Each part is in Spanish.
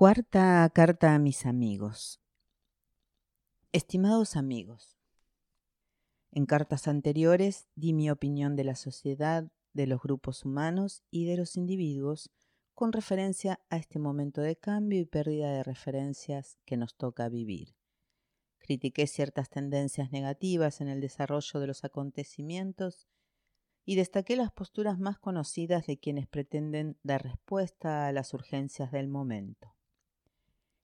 Cuarta carta a mis amigos. Estimados amigos, en cartas anteriores di mi opinión de la sociedad, de los grupos humanos y de los individuos con referencia a este momento de cambio y pérdida de referencias que nos toca vivir. Critiqué ciertas tendencias negativas en el desarrollo de los acontecimientos y destaqué las posturas más conocidas de quienes pretenden dar respuesta a las urgencias del momento.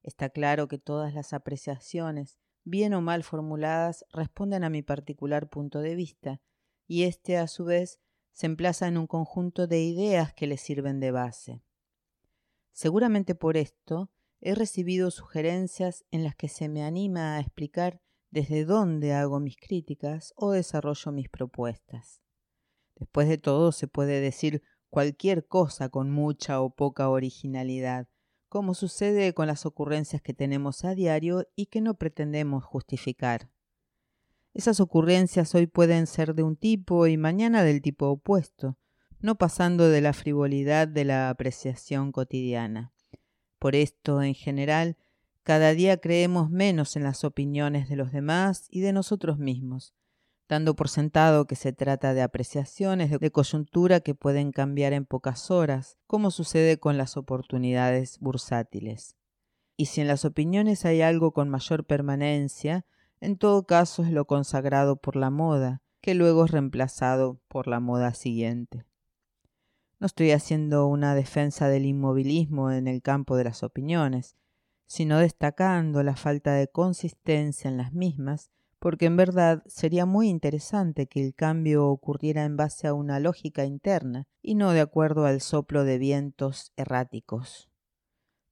Está claro que todas las apreciaciones, bien o mal formuladas, responden a mi particular punto de vista, y éste a su vez se emplaza en un conjunto de ideas que le sirven de base. Seguramente por esto he recibido sugerencias en las que se me anima a explicar desde dónde hago mis críticas o desarrollo mis propuestas. Después de todo se puede decir cualquier cosa con mucha o poca originalidad, como sucede con las ocurrencias que tenemos a diario y que no pretendemos justificar. Esas ocurrencias hoy pueden ser de un tipo y mañana del tipo opuesto, no pasando de la frivolidad de la apreciación cotidiana. Por esto, en general, cada día creemos menos en las opiniones de los demás y de nosotros mismos, dando por sentado que se trata de apreciaciones de coyuntura que pueden cambiar en pocas horas, como sucede con las oportunidades bursátiles. Y si en las opiniones hay algo con mayor permanencia, en todo caso es lo consagrado por la moda, que luego es reemplazado por la moda siguiente. No estoy haciendo una defensa del inmovilismo en el campo de las opiniones, sino destacando la falta de consistencia en las mismas porque en verdad sería muy interesante que el cambio ocurriera en base a una lógica interna y no de acuerdo al soplo de vientos erráticos.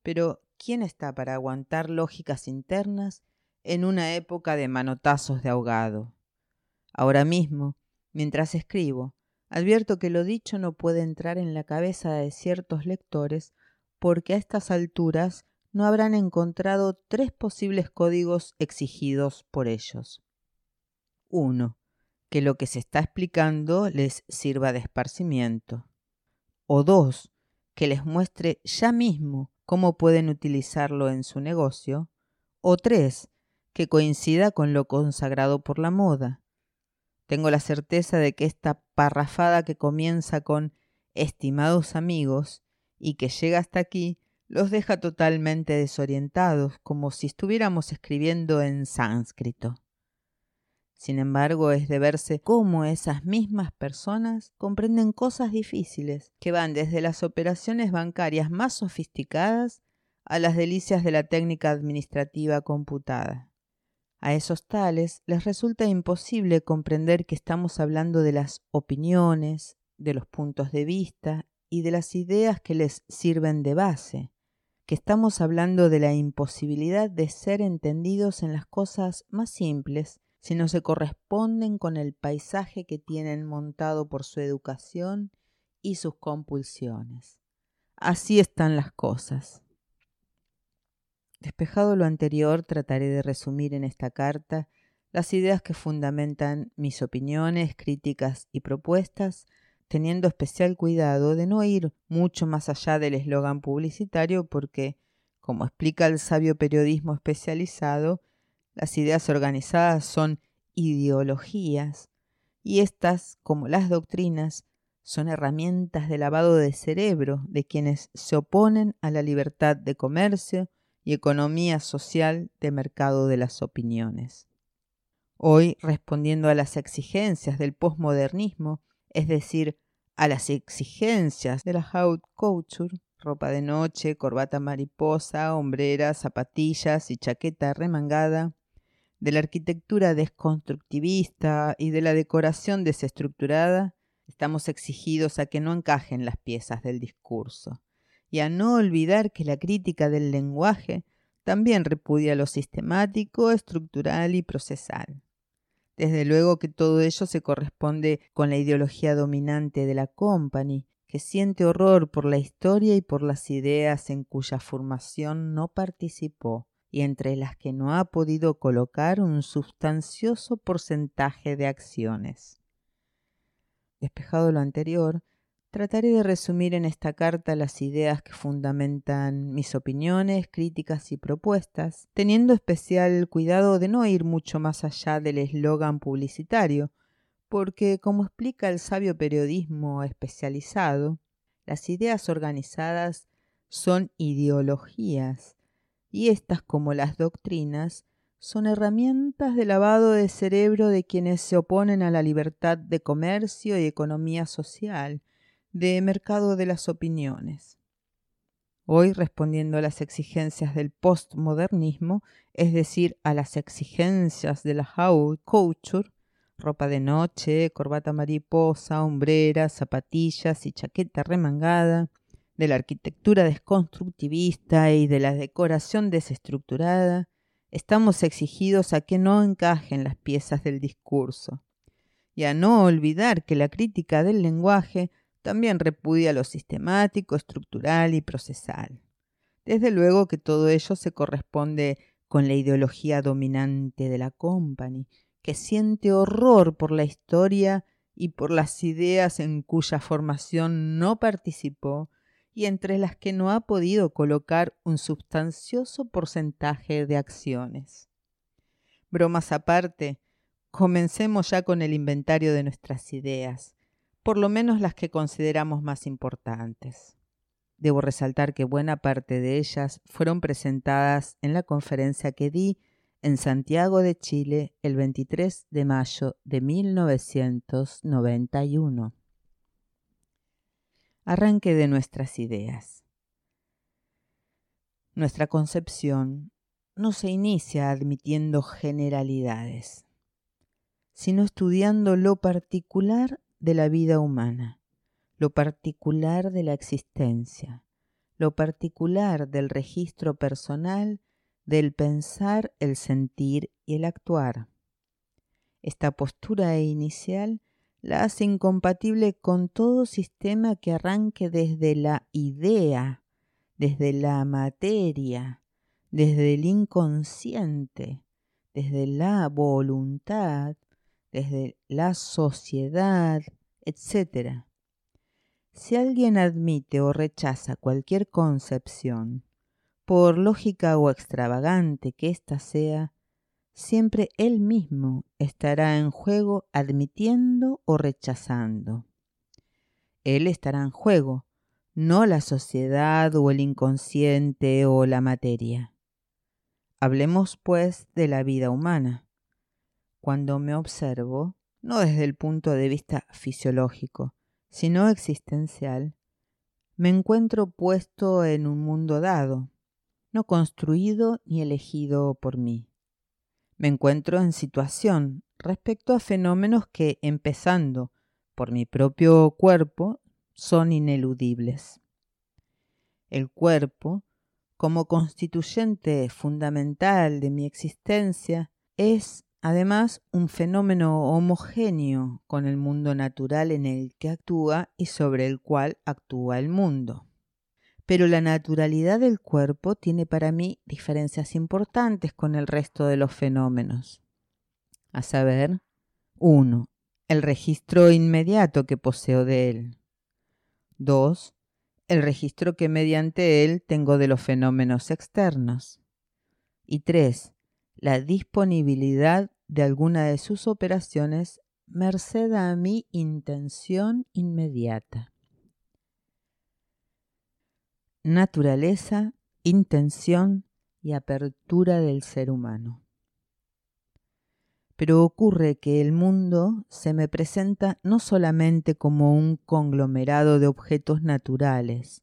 Pero, ¿quién está para aguantar lógicas internas en una época de manotazos de ahogado? Ahora mismo, mientras escribo, advierto que lo dicho no puede entrar en la cabeza de ciertos lectores porque a estas alturas no habrán encontrado tres posibles códigos exigidos por ellos. 1. Que lo que se está explicando les sirva de esparcimiento. O 2. Que les muestre ya mismo cómo pueden utilizarlo en su negocio. O 3. Que coincida con lo consagrado por la moda. Tengo la certeza de que esta parrafada que comienza con estimados amigos y que llega hasta aquí los deja totalmente desorientados, como si estuviéramos escribiendo en sánscrito. Sin embargo, es de verse cómo esas mismas personas comprenden cosas difíciles, que van desde las operaciones bancarias más sofisticadas a las delicias de la técnica administrativa computada. A esos tales les resulta imposible comprender que estamos hablando de las opiniones, de los puntos de vista y de las ideas que les sirven de base, que estamos hablando de la imposibilidad de ser entendidos en las cosas más simples si no se corresponden con el paisaje que tienen montado por su educación y sus compulsiones. Así están las cosas. Despejado lo anterior, trataré de resumir en esta carta las ideas que fundamentan mis opiniones, críticas y propuestas teniendo especial cuidado de no ir mucho más allá del eslogan publicitario porque, como explica el sabio periodismo especializado, las ideas organizadas son ideologías y estas, como las doctrinas, son herramientas de lavado de cerebro de quienes se oponen a la libertad de comercio y economía social de mercado de las opiniones. Hoy, respondiendo a las exigencias del posmodernismo, es decir, a las exigencias de la haute couture, ropa de noche, corbata mariposa, hombreras, zapatillas y chaqueta remangada, de la arquitectura desconstructivista y de la decoración desestructurada, estamos exigidos a que no encajen las piezas del discurso y a no olvidar que la crítica del lenguaje también repudia lo sistemático, estructural y procesal. Desde luego que todo ello se corresponde con la ideología dominante de la Company, que siente horror por la historia y por las ideas en cuya formación no participó y entre las que no ha podido colocar un sustancioso porcentaje de acciones. Despejado lo anterior, Trataré de resumir en esta carta las ideas que fundamentan mis opiniones, críticas y propuestas, teniendo especial cuidado de no ir mucho más allá del eslogan publicitario, porque, como explica el sabio periodismo especializado, las ideas organizadas son ideologías, y estas, como las doctrinas, son herramientas de lavado de cerebro de quienes se oponen a la libertad de comercio y economía social, de mercado de las opiniones. Hoy, respondiendo a las exigencias del postmodernismo, es decir, a las exigencias de la haute couture, ropa de noche, corbata mariposa, hombreras, zapatillas y chaqueta remangada, de la arquitectura desconstructivista y de la decoración desestructurada, estamos exigidos a que no encajen las piezas del discurso y a no olvidar que la crítica del lenguaje también repudia lo sistemático, estructural y procesal. Desde luego que todo ello se corresponde con la ideología dominante de la company, que siente horror por la historia y por las ideas en cuya formación no participó y entre las que no ha podido colocar un sustancioso porcentaje de acciones. Bromas aparte, comencemos ya con el inventario de nuestras ideas por lo menos las que consideramos más importantes. Debo resaltar que buena parte de ellas fueron presentadas en la conferencia que di en Santiago de Chile el 23 de mayo de 1991. Arranque de nuestras ideas. Nuestra concepción no se inicia admitiendo generalidades, sino estudiando lo particular de la vida humana, lo particular de la existencia, lo particular del registro personal, del pensar, el sentir y el actuar. Esta postura inicial la hace incompatible con todo sistema que arranque desde la idea, desde la materia, desde el inconsciente, desde la voluntad, desde la sociedad, etc. Si alguien admite o rechaza cualquier concepción, por lógica o extravagante que ésta sea, siempre él mismo estará en juego admitiendo o rechazando. Él estará en juego, no la sociedad o el inconsciente o la materia. Hablemos, pues, de la vida humana cuando me observo, no desde el punto de vista fisiológico, sino existencial, me encuentro puesto en un mundo dado, no construido ni elegido por mí. Me encuentro en situación respecto a fenómenos que, empezando por mi propio cuerpo, son ineludibles. El cuerpo, como constituyente fundamental de mi existencia, es Además, un fenómeno homogéneo con el mundo natural en el que actúa y sobre el cual actúa el mundo. Pero la naturalidad del cuerpo tiene para mí diferencias importantes con el resto de los fenómenos. A saber, 1. El registro inmediato que poseo de él. 2. El registro que mediante él tengo de los fenómenos externos. Y 3. La disponibilidad de alguna de sus operaciones merced a mi intención inmediata. Naturaleza, intención y apertura del ser humano. Pero ocurre que el mundo se me presenta no solamente como un conglomerado de objetos naturales,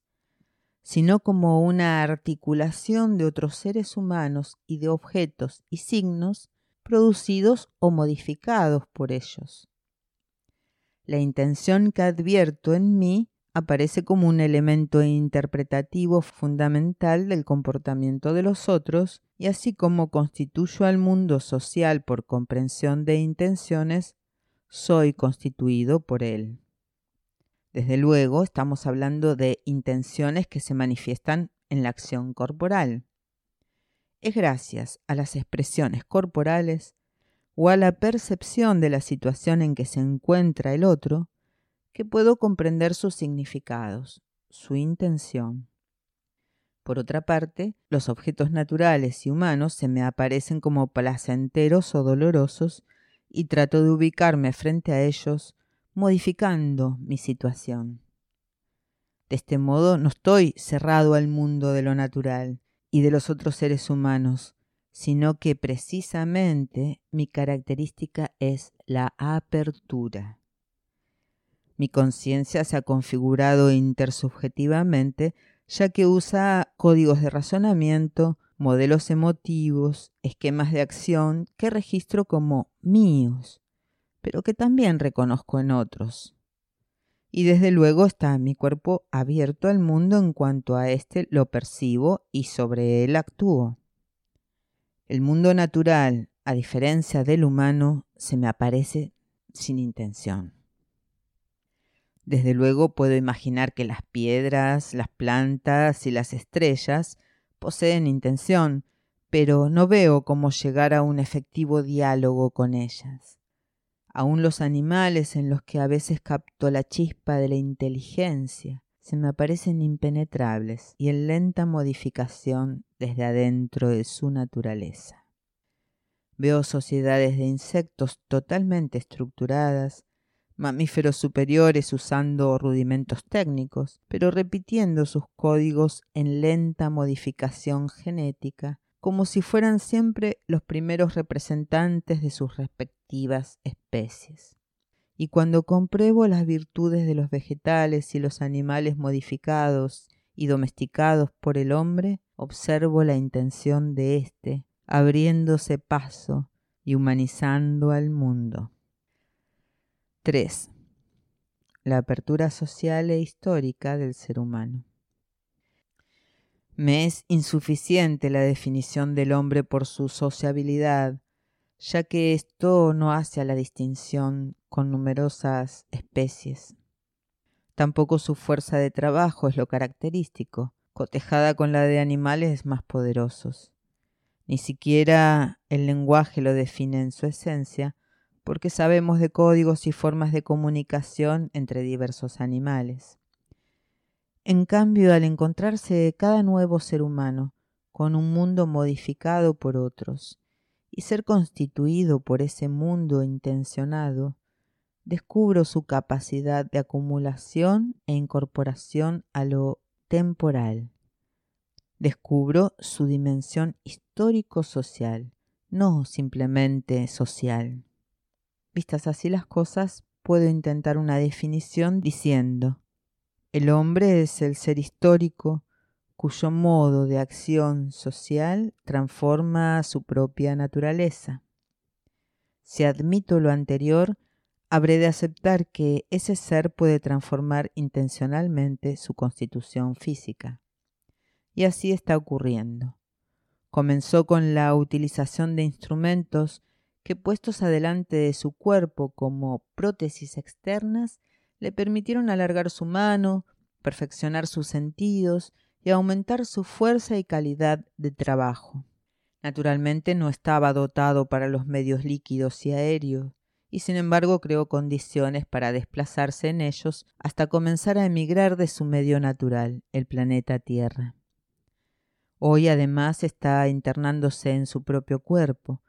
sino como una articulación de otros seres humanos y de objetos y signos producidos o modificados por ellos. La intención que advierto en mí aparece como un elemento interpretativo fundamental del comportamiento de los otros y así como constituyo al mundo social por comprensión de intenciones, soy constituido por él. Desde luego, estamos hablando de intenciones que se manifiestan en la acción corporal es gracias a las expresiones corporales o a la percepción de la situación en que se encuentra el otro que puedo comprender sus significados, su intención. Por otra parte, los objetos naturales y humanos se me aparecen como placenteros o dolorosos y trato de ubicarme frente a ellos modificando mi situación. De este modo no estoy cerrado al mundo de lo natural y de los otros seres humanos, sino que precisamente mi característica es la apertura. Mi conciencia se ha configurado intersubjetivamente ya que usa códigos de razonamiento, modelos emotivos, esquemas de acción que registro como míos, pero que también reconozco en otros. Y desde luego está mi cuerpo abierto al mundo en cuanto a éste lo percibo y sobre él actúo. El mundo natural, a diferencia del humano, se me aparece sin intención. Desde luego puedo imaginar que las piedras, las plantas y las estrellas poseen intención, pero no veo cómo llegar a un efectivo diálogo con ellas. Aún los animales en los que a veces capto la chispa de la inteligencia se me aparecen impenetrables y en lenta modificación desde adentro de su naturaleza. Veo sociedades de insectos totalmente estructuradas, mamíferos superiores usando rudimentos técnicos, pero repitiendo sus códigos en lenta modificación genética, como si fueran siempre los primeros representantes de sus especies. Y cuando compruebo las virtudes de los vegetales y los animales modificados y domesticados por el hombre, observo la intención de éste, abriéndose paso y humanizando al mundo. 3. La apertura social e histórica del ser humano. Me es insuficiente la definición del hombre por su sociabilidad, ya que esto no hace a la distinción con numerosas especies. Tampoco su fuerza de trabajo es lo característico, cotejada con la de animales más poderosos. Ni siquiera el lenguaje lo define en su esencia, porque sabemos de códigos y formas de comunicación entre diversos animales. En cambio, al encontrarse cada nuevo ser humano con un mundo modificado por otros y ser constituido por ese mundo intencionado, descubro su capacidad de acumulación e incorporación a lo temporal. Descubro su dimensión histórico-social, no simplemente social. Vistas así las cosas, puedo intentar una definición diciendo, el hombre es el ser histórico cuyo modo de acción social transforma su propia naturaleza. Si admito lo anterior, habré de aceptar que ese ser puede transformar intencionalmente su constitución física. Y así está ocurriendo. Comenzó con la utilización de instrumentos que puestos adelante de su cuerpo como prótesis externas, le permitieron alargar su mano, perfeccionar sus sentidos y aumentar su fuerza y calidad de trabajo. Naturalmente no estaba dotado para los medios líquidos y aéreos, y sin embargo creó condiciones para desplazarse en ellos hasta comenzar a emigrar de su medio natural, el planeta Tierra. Hoy además está internándose en su propio cuerpo,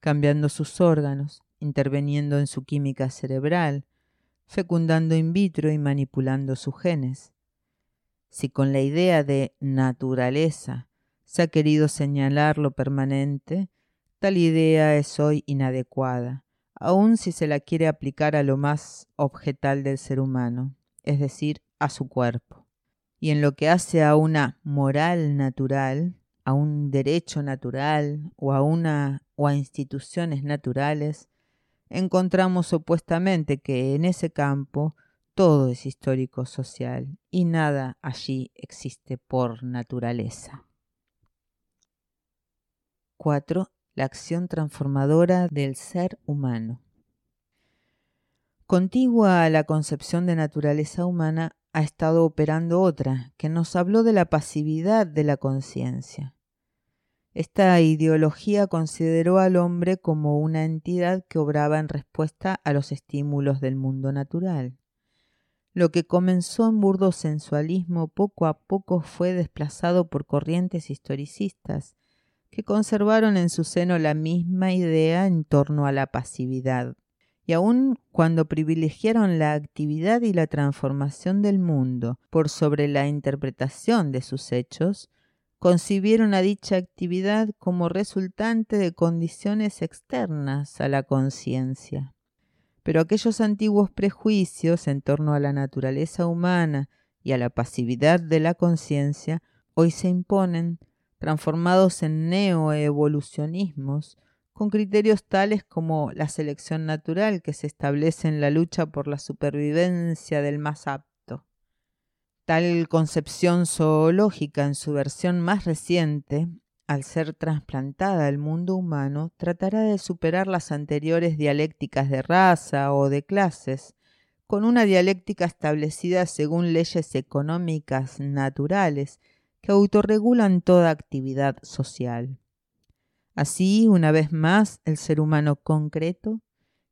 cambiando sus órganos, interviniendo en su química cerebral, fecundando in vitro y manipulando sus genes. Si con la idea de naturaleza se ha querido señalar lo permanente, tal idea es hoy inadecuada, aun si se la quiere aplicar a lo más objetal del ser humano, es decir, a su cuerpo. Y en lo que hace a una moral natural, a un derecho natural o a una o a instituciones naturales, encontramos opuestamente que en ese campo todo es histórico social y nada allí existe por naturaleza. 4. La acción transformadora del ser humano. Contigua a la concepción de naturaleza humana ha estado operando otra, que nos habló de la pasividad de la conciencia. Esta ideología consideró al hombre como una entidad que obraba en respuesta a los estímulos del mundo natural. Lo que comenzó en burdo sensualismo poco a poco fue desplazado por corrientes historicistas que conservaron en su seno la misma idea en torno a la pasividad. Y aun cuando privilegiaron la actividad y la transformación del mundo por sobre la interpretación de sus hechos, concibieron a dicha actividad como resultante de condiciones externas a la conciencia. Pero aquellos antiguos prejuicios en torno a la naturaleza humana y a la pasividad de la conciencia hoy se imponen transformados en neoevolucionismos, con criterios tales como la selección natural que se establece en la lucha por la supervivencia del más apto. Tal concepción zoológica en su versión más reciente, al ser trasplantada al mundo humano, tratará de superar las anteriores dialécticas de raza o de clases, con una dialéctica establecida según leyes económicas naturales que autorregulan toda actividad social. Así, una vez más, el ser humano concreto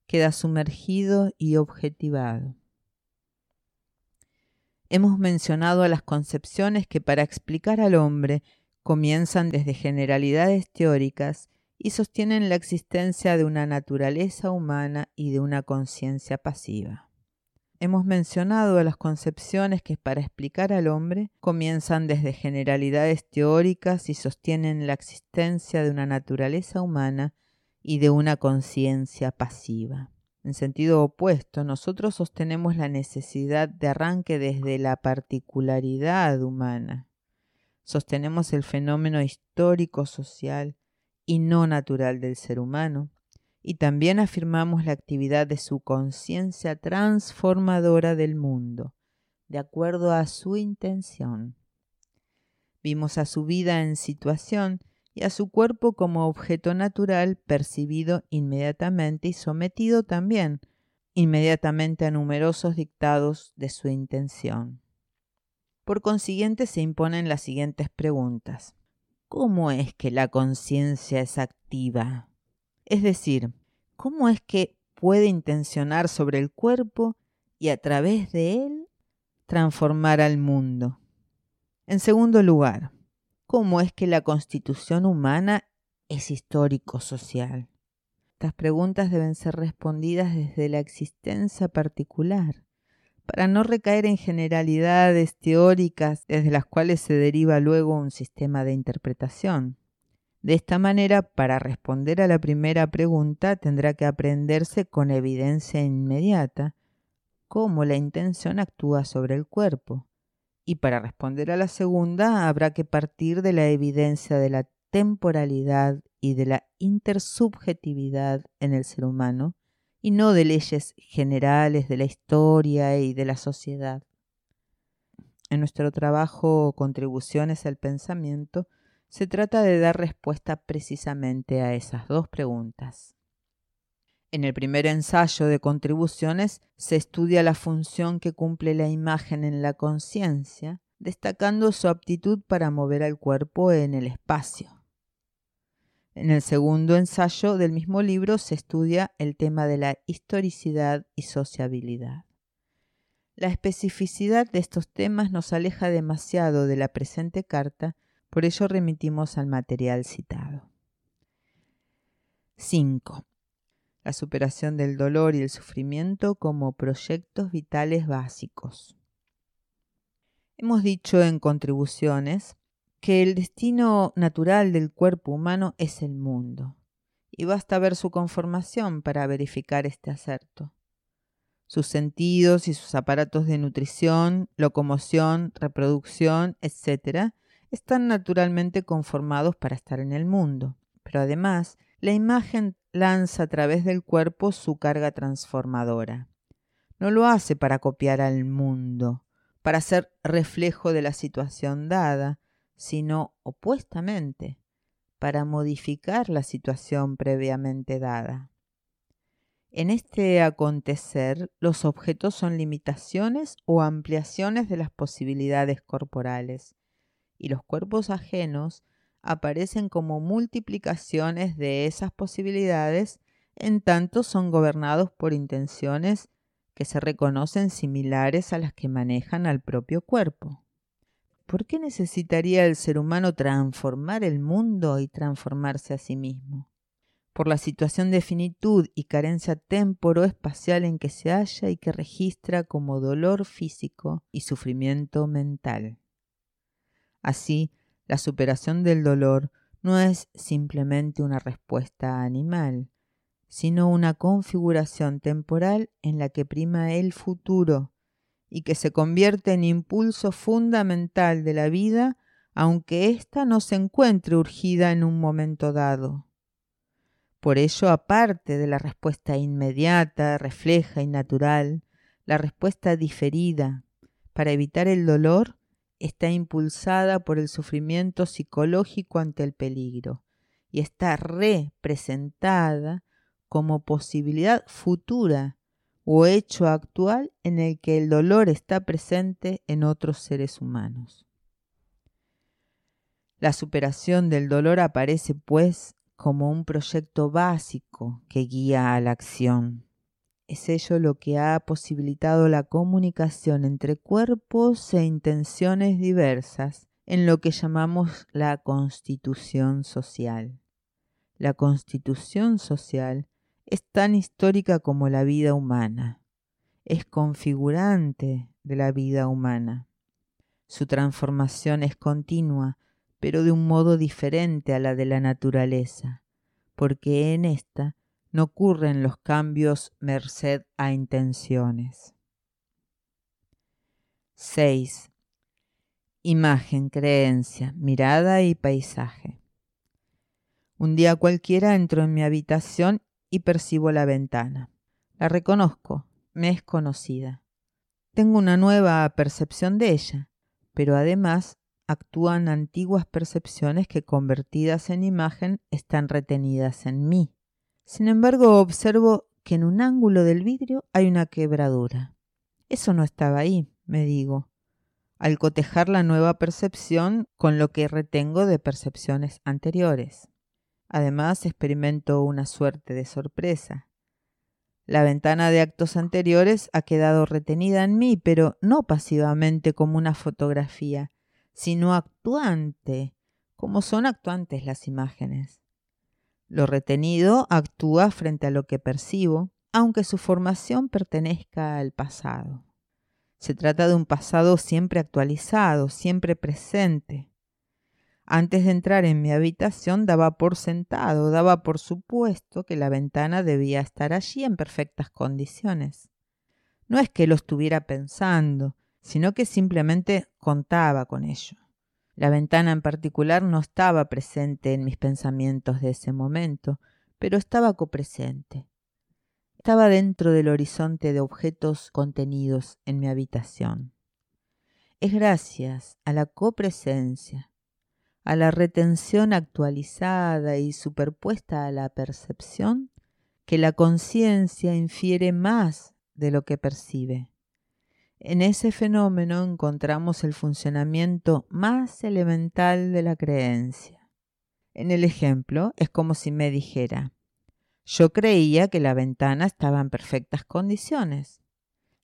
queda sumergido y objetivado. Hemos mencionado a las concepciones que para explicar al hombre comienzan desde generalidades teóricas y sostienen la existencia de una naturaleza humana y de una conciencia pasiva. Hemos mencionado las concepciones que para explicar al hombre comienzan desde generalidades teóricas y sostienen la existencia de una naturaleza humana y de una conciencia pasiva. En sentido opuesto, nosotros sostenemos la necesidad de arranque desde la particularidad humana. Sostenemos el fenómeno histórico, social y no natural del ser humano, y también afirmamos la actividad de su conciencia transformadora del mundo, de acuerdo a su intención. Vimos a su vida en situación y a su cuerpo como objeto natural percibido inmediatamente y sometido también inmediatamente a numerosos dictados de su intención. Por consiguiente se imponen las siguientes preguntas. ¿Cómo es que la conciencia es activa? Es decir, ¿cómo es que puede intencionar sobre el cuerpo y a través de él transformar al mundo? En segundo lugar, ¿cómo es que la constitución humana es histórico-social? Estas preguntas deben ser respondidas desde la existencia particular, para no recaer en generalidades teóricas desde las cuales se deriva luego un sistema de interpretación. De esta manera, para responder a la primera pregunta, tendrá que aprenderse con evidencia inmediata cómo la intención actúa sobre el cuerpo. Y para responder a la segunda, habrá que partir de la evidencia de la temporalidad y de la intersubjetividad en el ser humano, y no de leyes generales de la historia y de la sociedad. En nuestro trabajo Contribuciones al Pensamiento, se trata de dar respuesta precisamente a esas dos preguntas. En el primer ensayo de contribuciones se estudia la función que cumple la imagen en la conciencia, destacando su aptitud para mover al cuerpo en el espacio. En el segundo ensayo del mismo libro se estudia el tema de la historicidad y sociabilidad. La especificidad de estos temas nos aleja demasiado de la presente carta por ello remitimos al material citado. 5. La superación del dolor y el sufrimiento como proyectos vitales básicos. Hemos dicho en contribuciones que el destino natural del cuerpo humano es el mundo, y basta ver su conformación para verificar este acerto. Sus sentidos y sus aparatos de nutrición, locomoción, reproducción, etc., están naturalmente conformados para estar en el mundo, pero además la imagen lanza a través del cuerpo su carga transformadora. No lo hace para copiar al mundo, para ser reflejo de la situación dada, sino opuestamente, para modificar la situación previamente dada. En este acontecer, los objetos son limitaciones o ampliaciones de las posibilidades corporales, y los cuerpos ajenos aparecen como multiplicaciones de esas posibilidades en tanto son gobernados por intenciones que se reconocen similares a las que manejan al propio cuerpo. ¿Por qué necesitaría el ser humano transformar el mundo y transformarse a sí mismo? Por la situación de finitud y carencia temporo-espacial en que se halla y que registra como dolor físico y sufrimiento mental. Así, la superación del dolor no es simplemente una respuesta animal, sino una configuración temporal en la que prima el futuro y que se convierte en impulso fundamental de la vida, aunque ésta no se encuentre urgida en un momento dado. Por ello, aparte de la respuesta inmediata, refleja y natural, la respuesta diferida para evitar el dolor está impulsada por el sufrimiento psicológico ante el peligro y está representada como posibilidad futura o hecho actual en el que el dolor está presente en otros seres humanos. La superación del dolor aparece, pues, como un proyecto básico que guía a la acción. Es ello lo que ha posibilitado la comunicación entre cuerpos e intenciones diversas en lo que llamamos la constitución social. La constitución social es tan histórica como la vida humana, es configurante de la vida humana. Su transformación es continua, pero de un modo diferente a la de la naturaleza, porque en ésta no ocurren los cambios merced a intenciones. 6. Imagen, creencia, mirada y paisaje. Un día cualquiera entro en mi habitación y percibo la ventana. La reconozco, me es conocida. Tengo una nueva percepción de ella, pero además actúan antiguas percepciones que convertidas en imagen están retenidas en mí. Sin embargo, observo que en un ángulo del vidrio hay una quebradura. Eso no estaba ahí, me digo, al cotejar la nueva percepción con lo que retengo de percepciones anteriores. Además, experimento una suerte de sorpresa. La ventana de actos anteriores ha quedado retenida en mí, pero no pasivamente como una fotografía, sino actuante, como son actuantes las imágenes. Lo retenido actúa frente a lo que percibo, aunque su formación pertenezca al pasado. Se trata de un pasado siempre actualizado, siempre presente, antes de entrar en mi habitación daba por sentado, daba por supuesto que la ventana debía estar allí en perfectas condiciones. No es que lo estuviera pensando, sino que simplemente contaba con ello. La ventana en particular no estaba presente en mis pensamientos de ese momento, pero estaba copresente. Estaba dentro del horizonte de objetos contenidos en mi habitación. Es gracias a la copresencia, a la retención actualizada y superpuesta a la percepción, que la conciencia infiere más de lo que percibe. En ese fenómeno encontramos el funcionamiento más elemental de la creencia. En el ejemplo es como si me dijera, yo creía que la ventana estaba en perfectas condiciones.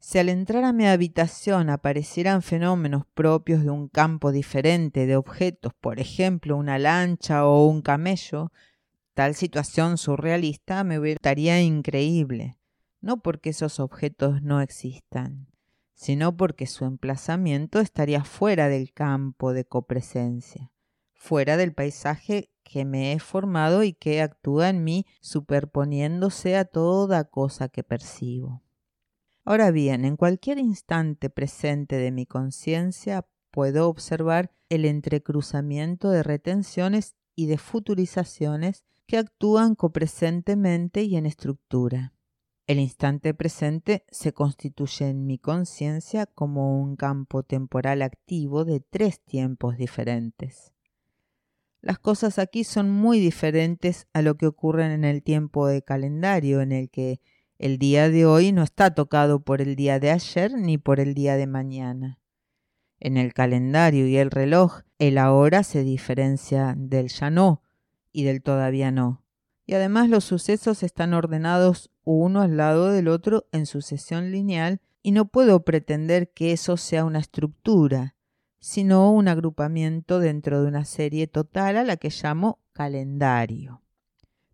Si al entrar a mi habitación aparecieran fenómenos propios de un campo diferente de objetos, por ejemplo una lancha o un camello, tal situación surrealista me estaría increíble, no porque esos objetos no existan, sino porque su emplazamiento estaría fuera del campo de copresencia, fuera del paisaje que me he formado y que actúa en mí superponiéndose a toda cosa que percibo. Ahora bien, en cualquier instante presente de mi conciencia puedo observar el entrecruzamiento de retenciones y de futurizaciones que actúan copresentemente y en estructura. El instante presente se constituye en mi conciencia como un campo temporal activo de tres tiempos diferentes. Las cosas aquí son muy diferentes a lo que ocurre en el tiempo de calendario, en el que el día de hoy no está tocado por el día de ayer ni por el día de mañana. En el calendario y el reloj, el ahora se diferencia del ya no y del todavía no. Y además los sucesos están ordenados uno al lado del otro en sucesión lineal y no puedo pretender que eso sea una estructura, sino un agrupamiento dentro de una serie total a la que llamo calendario.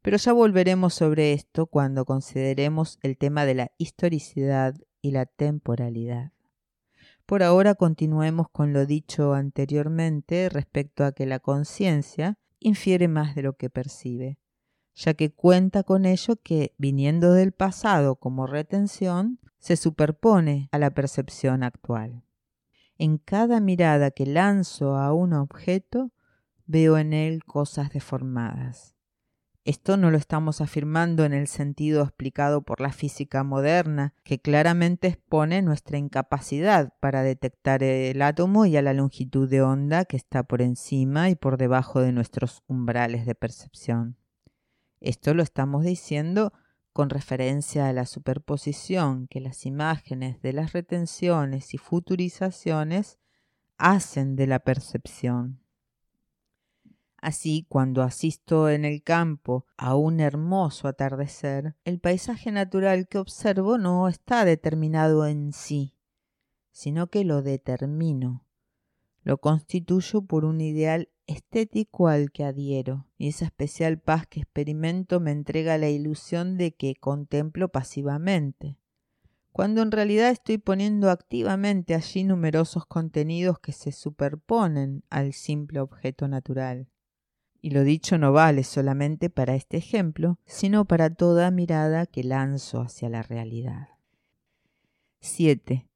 Pero ya volveremos sobre esto cuando consideremos el tema de la historicidad y la temporalidad. Por ahora continuemos con lo dicho anteriormente respecto a que la conciencia infiere más de lo que percibe, ya que cuenta con ello que, viniendo del pasado como retención, se superpone a la percepción actual. En cada mirada que lanzo a un objeto, veo en él cosas deformadas. Esto no lo estamos afirmando en el sentido explicado por la física moderna, que claramente expone nuestra incapacidad para detectar el átomo y a la longitud de onda que está por encima y por debajo de nuestros umbrales de percepción. Esto lo estamos diciendo con referencia a la superposición que las imágenes de las retenciones y futurizaciones hacen de la percepción. Así, cuando asisto en el campo a un hermoso atardecer, el paisaje natural que observo no está determinado en sí, sino que lo determino. Lo constituyo por un ideal estético al que adhiero, y esa especial paz que experimento me entrega la ilusión de que contemplo pasivamente, cuando en realidad estoy poniendo activamente allí numerosos contenidos que se superponen al simple objeto natural. Y lo dicho no vale solamente para este ejemplo, sino para toda mirada que lanzo hacia la realidad. 7.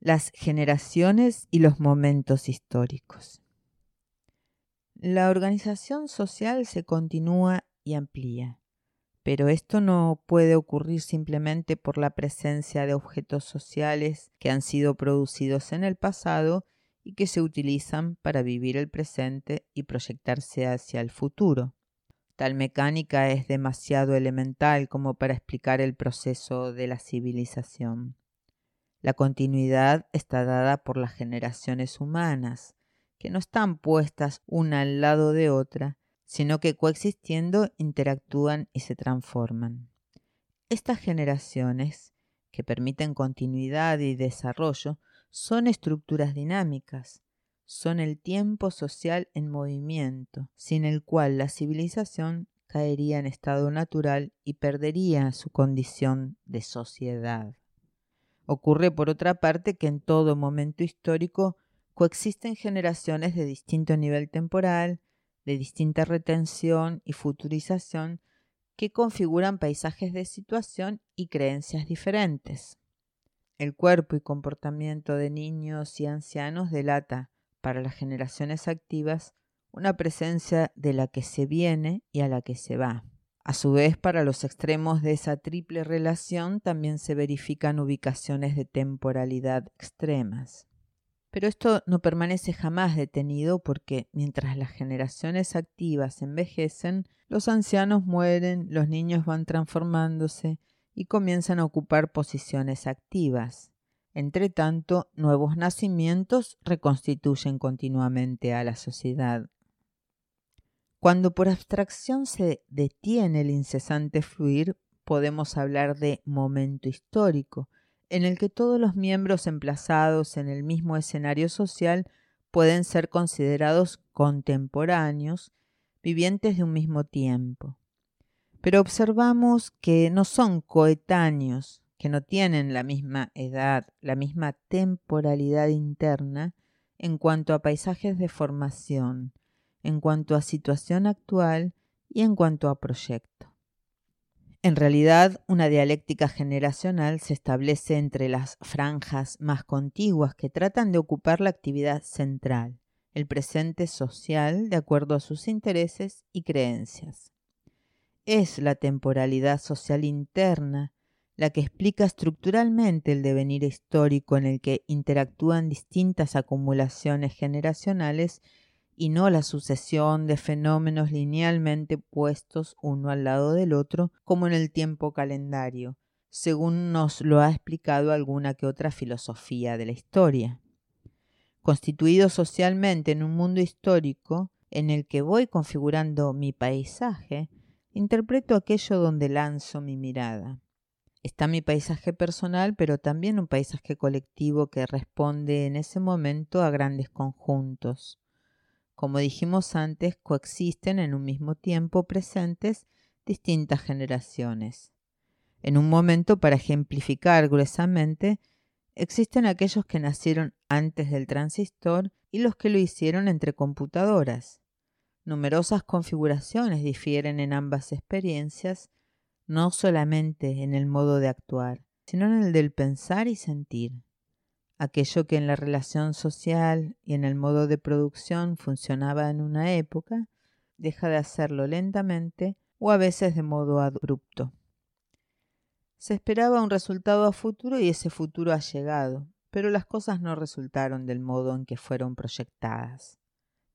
Las generaciones y los momentos históricos. La organización social se continúa y amplía, pero esto no puede ocurrir simplemente por la presencia de objetos sociales que han sido producidos en el pasado y que se utilizan para vivir el presente y proyectarse hacia el futuro. Tal mecánica es demasiado elemental como para explicar el proceso de la civilización. La continuidad está dada por las generaciones humanas, que no están puestas una al lado de otra, sino que coexistiendo interactúan y se transforman. Estas generaciones, que permiten continuidad y desarrollo, son estructuras dinámicas, son el tiempo social en movimiento, sin el cual la civilización caería en estado natural y perdería su condición de sociedad. Ocurre por otra parte que en todo momento histórico coexisten generaciones de distinto nivel temporal, de distinta retención y futurización que configuran paisajes de situación y creencias diferentes. El cuerpo y comportamiento de niños y ancianos delata, para las generaciones activas, una presencia de la que se viene y a la que se va. A su vez, para los extremos de esa triple relación también se verifican ubicaciones de temporalidad extremas. Pero esto no permanece jamás detenido porque mientras las generaciones activas envejecen, los ancianos mueren, los niños van transformándose y comienzan a ocupar posiciones activas. Entre tanto, nuevos nacimientos reconstituyen continuamente a la sociedad. Cuando por abstracción se detiene el incesante fluir, podemos hablar de momento histórico, en el que todos los miembros emplazados en el mismo escenario social pueden ser considerados contemporáneos, vivientes de un mismo tiempo pero observamos que no son coetáneos, que no tienen la misma edad, la misma temporalidad interna en cuanto a paisajes de formación, en cuanto a situación actual y en cuanto a proyecto. En realidad, una dialéctica generacional se establece entre las franjas más contiguas que tratan de ocupar la actividad central, el presente social de acuerdo a sus intereses y creencias es la temporalidad social interna la que explica estructuralmente el devenir histórico en el que interactúan distintas acumulaciones generacionales y no la sucesión de fenómenos linealmente puestos uno al lado del otro como en el tiempo calendario, según nos lo ha explicado alguna que otra filosofía de la historia. Constituido socialmente en un mundo histórico en el que voy configurando mi paisaje, interpreto aquello donde lanzo mi mirada. Está mi paisaje personal, pero también un paisaje colectivo que responde en ese momento a grandes conjuntos. Como dijimos antes, coexisten en un mismo tiempo presentes distintas generaciones. En un momento, para ejemplificar gruesamente, existen aquellos que nacieron antes del transistor y los que lo hicieron entre computadoras. Numerosas configuraciones difieren en ambas experiencias, no solamente en el modo de actuar, sino en el del pensar y sentir. Aquello que en la relación social y en el modo de producción funcionaba en una época, deja de hacerlo lentamente o a veces de modo abrupto. Se esperaba un resultado a futuro y ese futuro ha llegado, pero las cosas no resultaron del modo en que fueron proyectadas.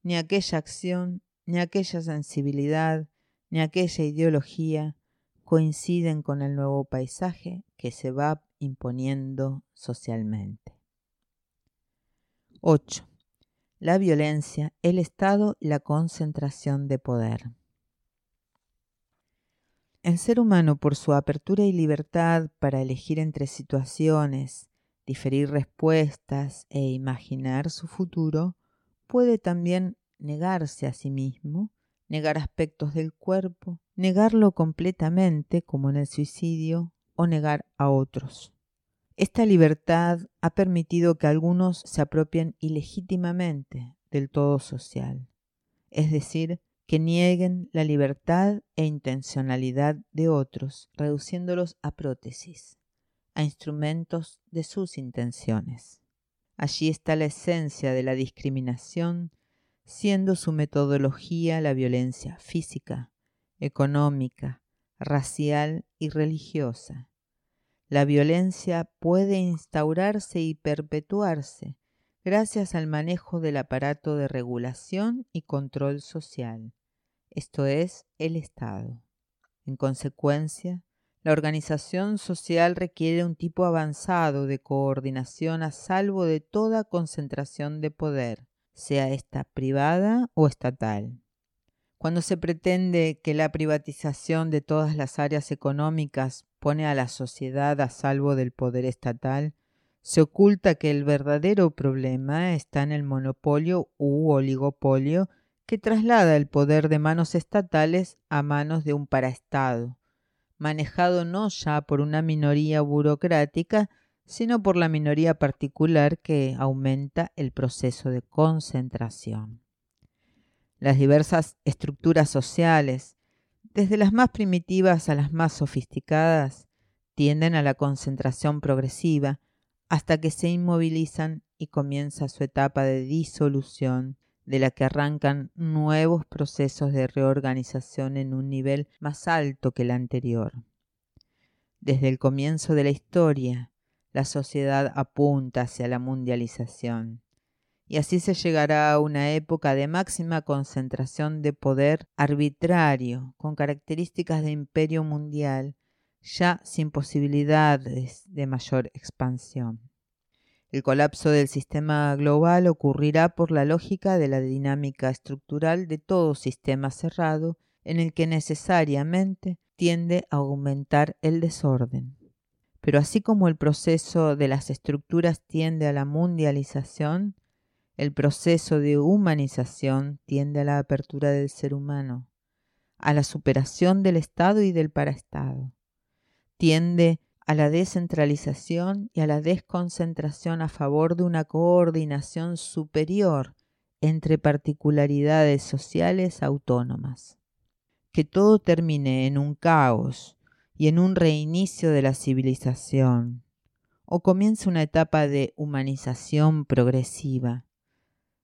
Ni aquella acción, ni aquella sensibilidad, ni aquella ideología coinciden con el nuevo paisaje que se va imponiendo socialmente. 8. La violencia, el Estado y la concentración de poder. El ser humano, por su apertura y libertad para elegir entre situaciones, diferir respuestas e imaginar su futuro, puede también negarse a sí mismo, negar aspectos del cuerpo, negarlo completamente, como en el suicidio, o negar a otros. Esta libertad ha permitido que algunos se apropien ilegítimamente del todo social, es decir, que nieguen la libertad e intencionalidad de otros, reduciéndolos a prótesis, a instrumentos de sus intenciones. Allí está la esencia de la discriminación, siendo su metodología la violencia física, económica, racial y religiosa. La violencia puede instaurarse y perpetuarse gracias al manejo del aparato de regulación y control social, esto es, el Estado. En consecuencia, la organización social requiere un tipo avanzado de coordinación a salvo de toda concentración de poder, sea esta privada o estatal. Cuando se pretende que la privatización de todas las áreas económicas pone a la sociedad a salvo del poder estatal, se oculta que el verdadero problema está en el monopolio u oligopolio que traslada el poder de manos estatales a manos de un paraestado, manejado no ya por una minoría burocrática, sino por la minoría particular que aumenta el proceso de concentración. Las diversas estructuras sociales, desde las más primitivas a las más sofisticadas, tienden a la concentración progresiva hasta que se inmovilizan y comienza su etapa de disolución de la que arrancan nuevos procesos de reorganización en un nivel más alto que el anterior. Desde el comienzo de la historia, la sociedad apunta hacia la mundialización, y así se llegará a una época de máxima concentración de poder arbitrario, con características de imperio mundial, ya sin posibilidades de mayor expansión. El colapso del sistema global ocurrirá por la lógica de la dinámica estructural de todo sistema cerrado en el que necesariamente tiende a aumentar el desorden. Pero así como el proceso de las estructuras tiende a la mundialización, el proceso de humanización tiende a la apertura del ser humano, a la superación del Estado y del paraestado. Tiende a la descentralización y a la desconcentración a favor de una coordinación superior entre particularidades sociales autónomas. Que todo termine en un caos y en un reinicio de la civilización, o comience una etapa de humanización progresiva.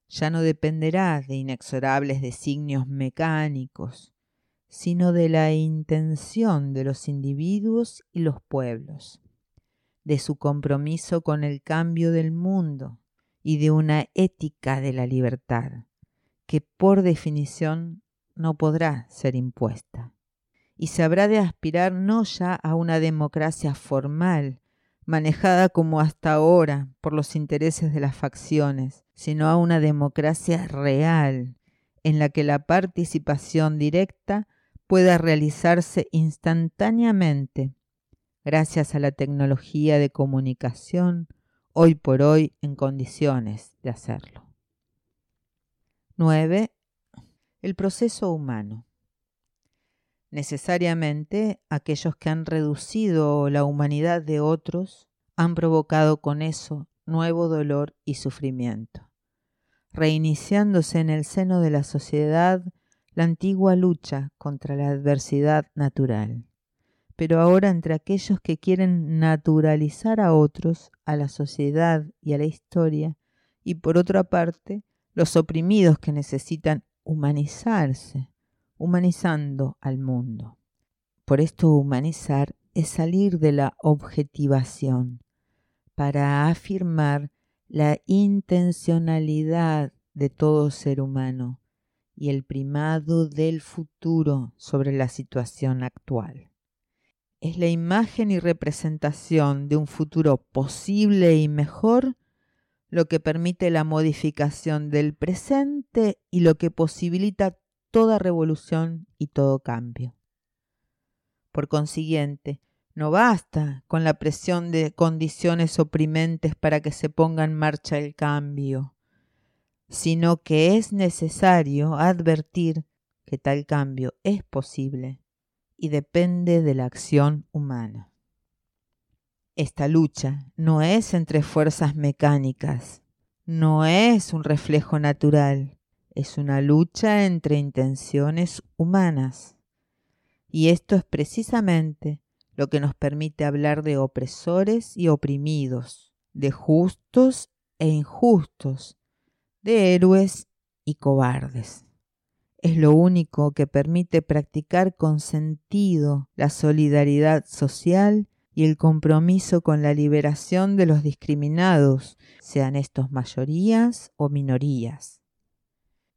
Ya no dependerá de inexorables designios mecánicos, sino de la intención de los individuos y los pueblos, de su compromiso con el cambio del mundo y de una ética de la libertad, que por definición no podrá ser impuesta. Y se habrá de aspirar no ya a una democracia formal, manejada como hasta ahora por los intereses de las facciones, sino a una democracia real, en la que la participación directa pueda realizarse instantáneamente, gracias a la tecnología de comunicación, hoy por hoy en condiciones de hacerlo. 9. El proceso humano. Necesariamente aquellos que han reducido la humanidad de otros han provocado con eso nuevo dolor y sufrimiento, reiniciándose en el seno de la sociedad la antigua lucha contra la adversidad natural, pero ahora entre aquellos que quieren naturalizar a otros, a la sociedad y a la historia, y por otra parte, los oprimidos que necesitan humanizarse, humanizando al mundo. Por esto humanizar es salir de la objetivación para afirmar la intencionalidad de todo ser humano y el primado del futuro sobre la situación actual. Es la imagen y representación de un futuro posible y mejor lo que permite la modificación del presente y lo que posibilita toda revolución y todo cambio. Por consiguiente, no basta con la presión de condiciones oprimentes para que se ponga en marcha el cambio, sino que es necesario advertir que tal cambio es posible y depende de la acción humana. Esta lucha no es entre fuerzas mecánicas, no es un reflejo natural, es una lucha entre intenciones humanas. Y esto es precisamente lo que nos permite hablar de opresores y oprimidos, de justos e injustos, de héroes y cobardes. Es lo único que permite practicar con sentido la solidaridad social y el compromiso con la liberación de los discriminados, sean estos mayorías o minorías.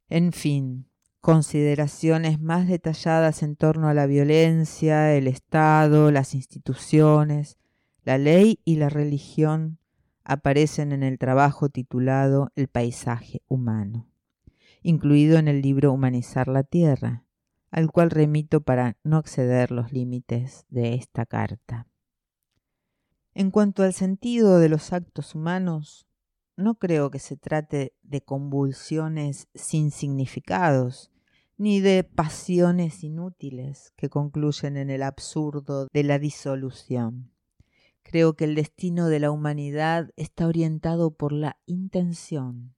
En fin, consideraciones más detalladas en torno a la violencia, el Estado, las instituciones, la ley y la religión aparecen en el trabajo titulado El paisaje humano, incluido en el libro Humanizar la Tierra, al cual remito para no exceder los límites de esta carta. En cuanto al sentido de los actos humanos, no creo que se trate de convulsiones sin significados, ni de pasiones inútiles que concluyen en el absurdo de la disolución. Creo que el destino de la humanidad está orientado por la intención,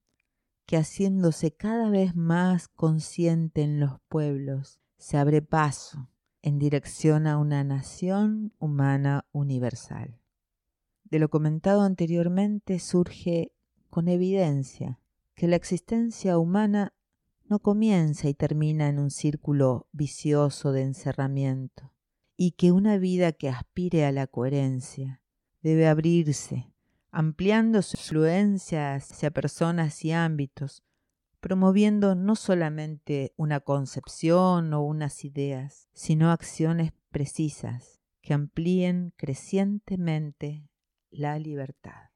que haciéndose cada vez más consciente en los pueblos, se abre paso en dirección a una nación humana universal de lo comentado anteriormente surge con evidencia que la existencia humana no comienza y termina en un círculo vicioso de encerramiento, y que una vida que aspire a la coherencia debe abrirse, ampliando su influencia hacia personas y ámbitos, promoviendo no solamente una concepción o unas ideas, sino acciones precisas que amplíen crecientemente la libertad.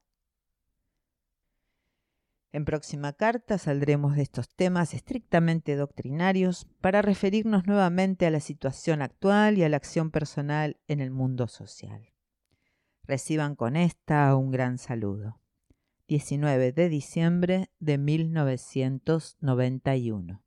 En próxima carta saldremos de estos temas estrictamente doctrinarios para referirnos nuevamente a la situación actual y a la acción personal en el mundo social. Reciban con esta un gran saludo. 19 de diciembre de 1991.